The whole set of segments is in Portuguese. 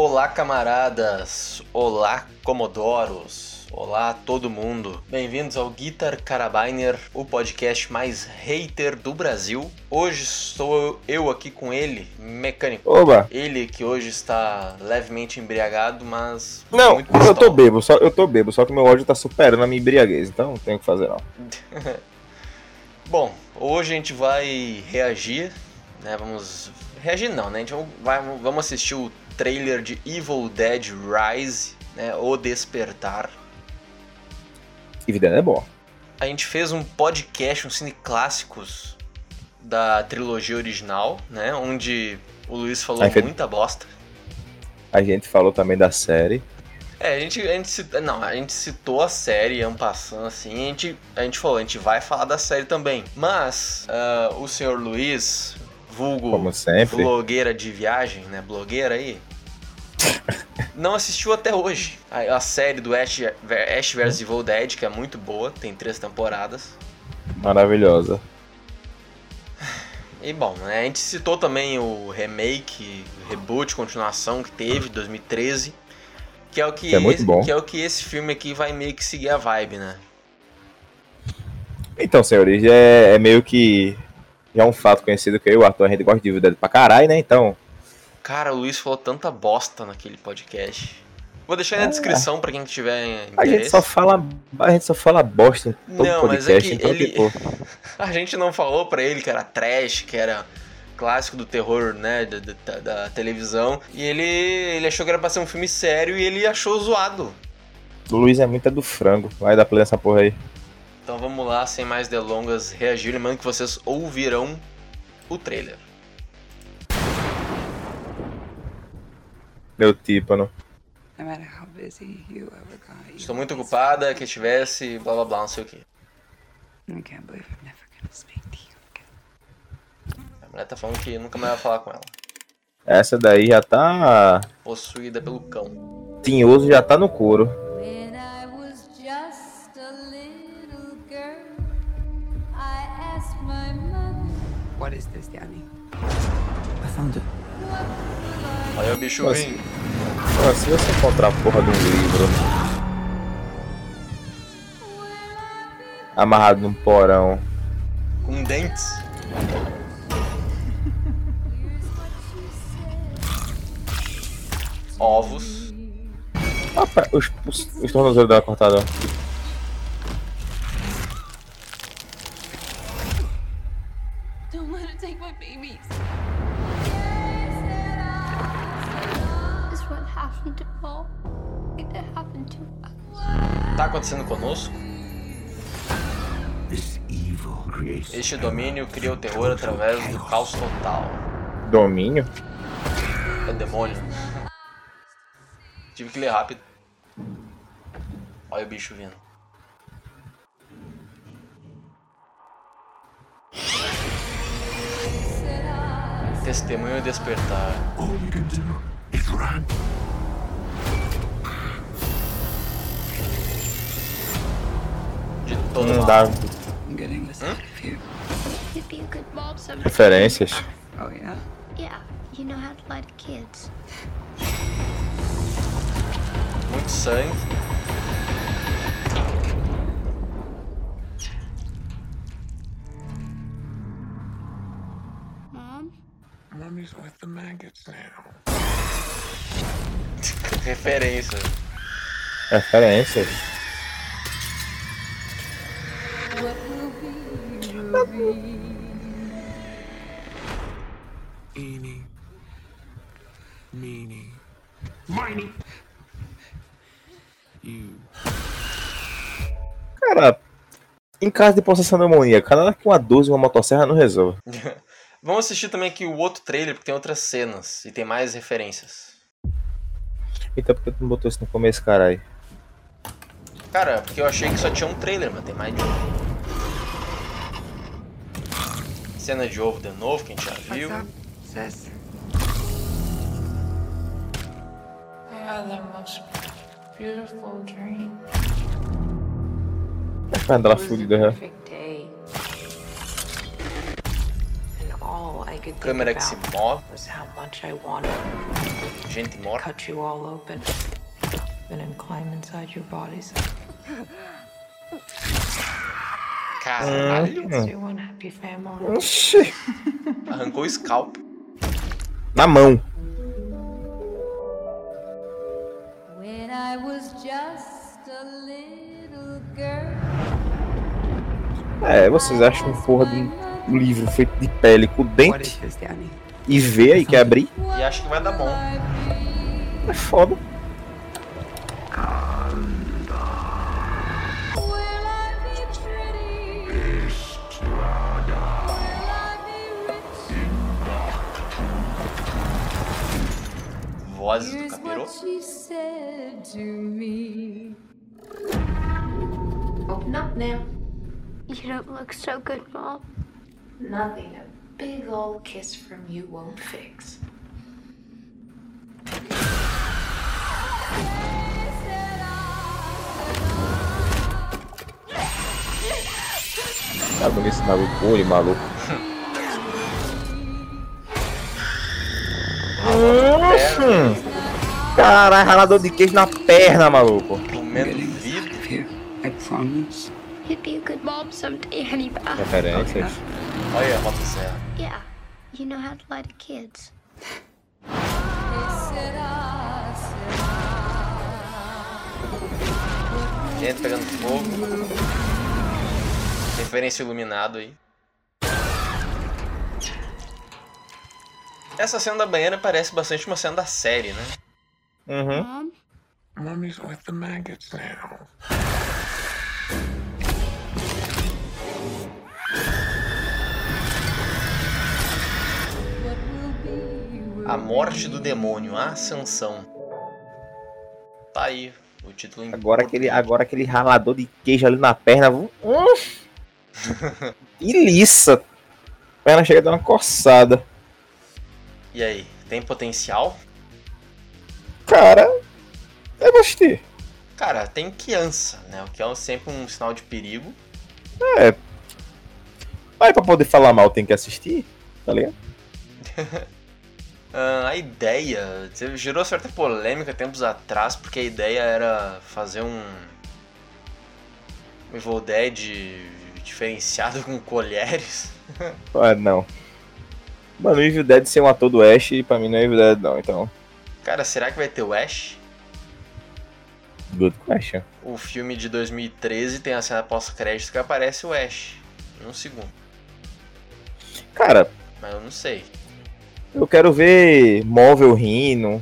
Olá, camaradas! Olá, comodoros! Olá, todo mundo! Bem-vindos ao Guitar Carabiner, o podcast mais hater do Brasil. Hoje estou eu aqui com ele, mecânico. Oba! Ele que hoje está levemente embriagado, mas. Não, eu tô bebo, só, eu tô bebo, só que meu ódio tá superando a minha embriaguez, então não tenho o que fazer não. Bom, hoje a gente vai reagir, né? Vamos. Reagir não, né? A gente vai, vamos assistir o trailer de Evil Dead Rise, né? O Despertar. E vida é bom. A gente fez um podcast, um cine clássicos da trilogia original, né? Onde o Luiz falou fez- muita bosta. A gente falou também da série. É, a gente, a gente citou, não, a gente citou a série passando assim, a gente, a gente falou, a gente vai falar da série também. Mas ah, o senhor Luiz, vulgo Como sempre. blogueira de viagem, né, blogueira aí, não assistiu até hoje a, a série do Ash, Ash vs Evil Dead, que é muito boa, tem três temporadas. Maravilhosa. E bom, né, a gente citou também o remake, reboot, continuação que teve, 2013, que é o que, é muito esse, bom. que é o que esse filme aqui vai meio que seguir a vibe, né? Então, senhores, é, é meio que. Já é um fato conhecido que eu e o Arthur a gente gosta de vida pra caralho, né? Então. Cara, o Luiz falou tanta bosta naquele podcast. Vou deixar aí na É. descrição pra quem tiver A gente interesse. só fala. A gente só fala bosta em todo Não, mas é podcast, que então, ele- tipo. A gente não falou pra ele que era trash, que era clássico do terror, né, da, da- da televisão. E ele, ele achou que era pra ser um filme sério e ele achou zoado. O Luiz é muito do frango. Vai dar play nessa porra aí. Então vamos lá, sem mais delongas, reagir. Lembrando que vocês ouvirão o trailer. Meu tímpano. No matter how busy you ever got, you Estou muito ocupada, que estivesse, blá blá blá, não sei o que. I can't believe I'm never gonna speak to you again. A mulher tá falando que nunca mais vai falar com ela. Essa daí já tá. Possuída pelo cão. Tinhoso já tá no couro. What is this, Danny? I found it. Olha o bicho vindo. Ó, se você encontrar a porra de um livro amarrado num porão, Com dentes. Ovos. Rapaz, os, os, os tornozelos dela cortaram. Este domínio cria o terror através do caos total. Domínio? É demônio. Tive que ler rápido. Olha o bicho vindo. Testemunho despertar. all you can do is run. A good mom someday. referências. Oh yeah? Yeah, you know how to lie to kids. Muito sangue. Mom? Mommy's with the maggots now. Referência. Referências. Eeny, meeny, miny. You. Cara, em caso de possessão demoníaca, nada que uma 12 e uma motosserra não resolva. Vamos assistir também aqui o outro trailer, porque tem outras cenas e tem mais referências. Então por que tu não botou isso no começo, caralho? Cara, porque eu achei que só tinha um trailer, mas tem mais de um. Cena de ovo de novo, que a gente já viu. lá fudida think câmera que se move, gente morta. Caralho, family. Oxi. arrancou o scalp. Na mão. When I was just a little girl. É, vocês acham um porra de um livro feito de pele com dente e vê aí que abrir? E acho que vai dar bom. É foda. Rich? Vozes do Here's capiroto. she said to me. Open up now. You don't look so good, Mom. Nothing a big old kiss from you won't fix. Tá bonito esse bagulho com maluco. Caralho, ralador de queijo na perna, maluco. Comendo vidro. promise. You'd be a good mom someday, Hannibal. Referências. Olha a motosserra. Yeah, you know how to lie to kids. Gente pegando fogo. Referência iluminado aí. Essa cena da banheira parece bastante uma cena da série, né? Uhum. Mom? Mommy's with the maggots now. A morte do demônio, a ascensão. Tá aí o título em Agora aquele, agora aquele ralador de queijo ali na perna. Hum. E liça. A perna chega a dar uma coçada. E aí, tem potencial? Cara, eu gostei. Cara, tem criança, né? O que é sempre um sinal de perigo. Mas pra poder falar mal tem que assistir, tá ligado? Ah, a ideia gerou certa polêmica tempos atrás, porque a ideia era fazer um um Evil Dead diferenciado com colheres. Ah, não. Mano, o Evil Dead ser um ator do Ash, pra mim não é Evil Dead não, então. Cara, será que vai ter o Ash? Good question. O filme de 2013 tem a cena pós-crédito que aparece o Ash. Em um segundo. Cara, Mas eu não sei. eu quero ver móvel rindo,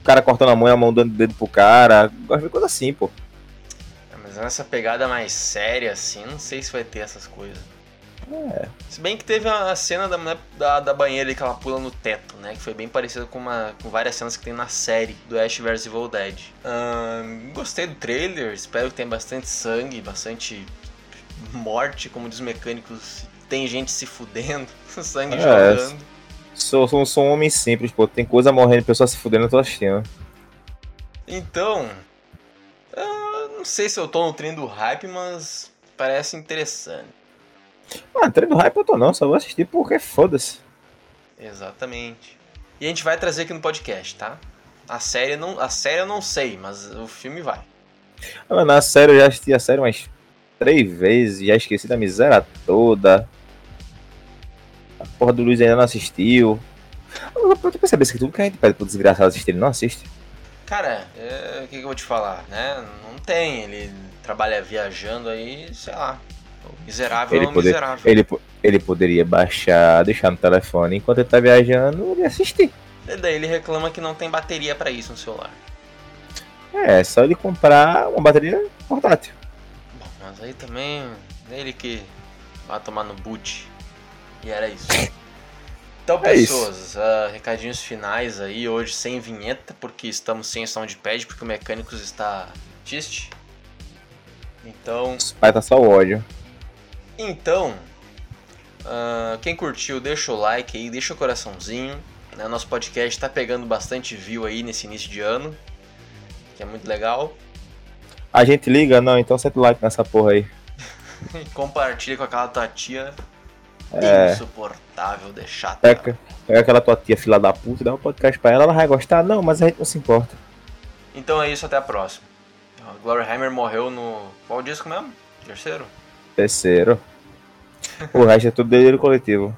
o cara cortando a mão e a mão dando dedo pro cara. Gosto de ver coisa assim, pô. É, Mas nessa pegada mais séria, assim, não sei se vai ter essas coisas. Se bem que teve a cena da, da, da banheira ali que ela pula no teto, né? Que foi bem parecida com, uma, com várias cenas que tem na série do Ash vs Evil Dead. Gostei do trailer, espero que tenha bastante sangue, bastante morte, como diz os mecânicos. Tem gente se fudendo, sangue É, jogando. Sou, sou, sou um homem simples, pô. Tem coisa morrendo, pessoa se fudendo, eu tô assistindo. Então, eu não sei se eu tô no trem do hype, mas parece interessante. Ah, treino do hype eu tô não, só vou assistir porque foda-se. Exatamente. E a gente vai trazer aqui no podcast, tá? A série não, a série eu não sei, mas o filme vai. Ah, Mano, na série eu já assisti a série umas três vezes, já esqueci da miséria toda. A porra do Luiz ainda não assistiu. Eu tô percebendo que tudo que a gente pede pro desgraçado assistir, ele não assiste. Cara, é, o que, que eu vou te falar, né? Não tem, ele trabalha viajando aí, sei lá. Miserável Ele é um poder- miserável. Ele, ele poderia baixar, deixar no telefone enquanto ele tá viajando, ia assistir. E daí ele reclama que não tem bateria pra isso no celular. É, é só ele comprar uma bateria portátil. Bom, mas aí também ele que vai tomar no boot. E era isso. Então, É pessoas, ah, recadinhos finais aí, hoje sem vinheta, porque estamos sem soundpad, porque o Mecânicos está triste. Então, pais tá só o ódio. Então, ah, quem curtiu, deixa o like aí, deixa o coraçãozinho. né? Nosso podcast tá pegando bastante view aí nesse início de ano, que é muito legal. A gente liga? Não, então sete like nessa porra aí. Compartilha com aquela tua tia É. insuportável de chata. Pega, pega aquela tua tia filha da puta, dá um podcast pra ela, ela vai gostar. Não, mas a gente não se importa. Então é isso, até a próxima. Gloria Hammer morreu no. Qual disco mesmo? Terceiro? Terceiro. O resto é tudo delírio coletivo.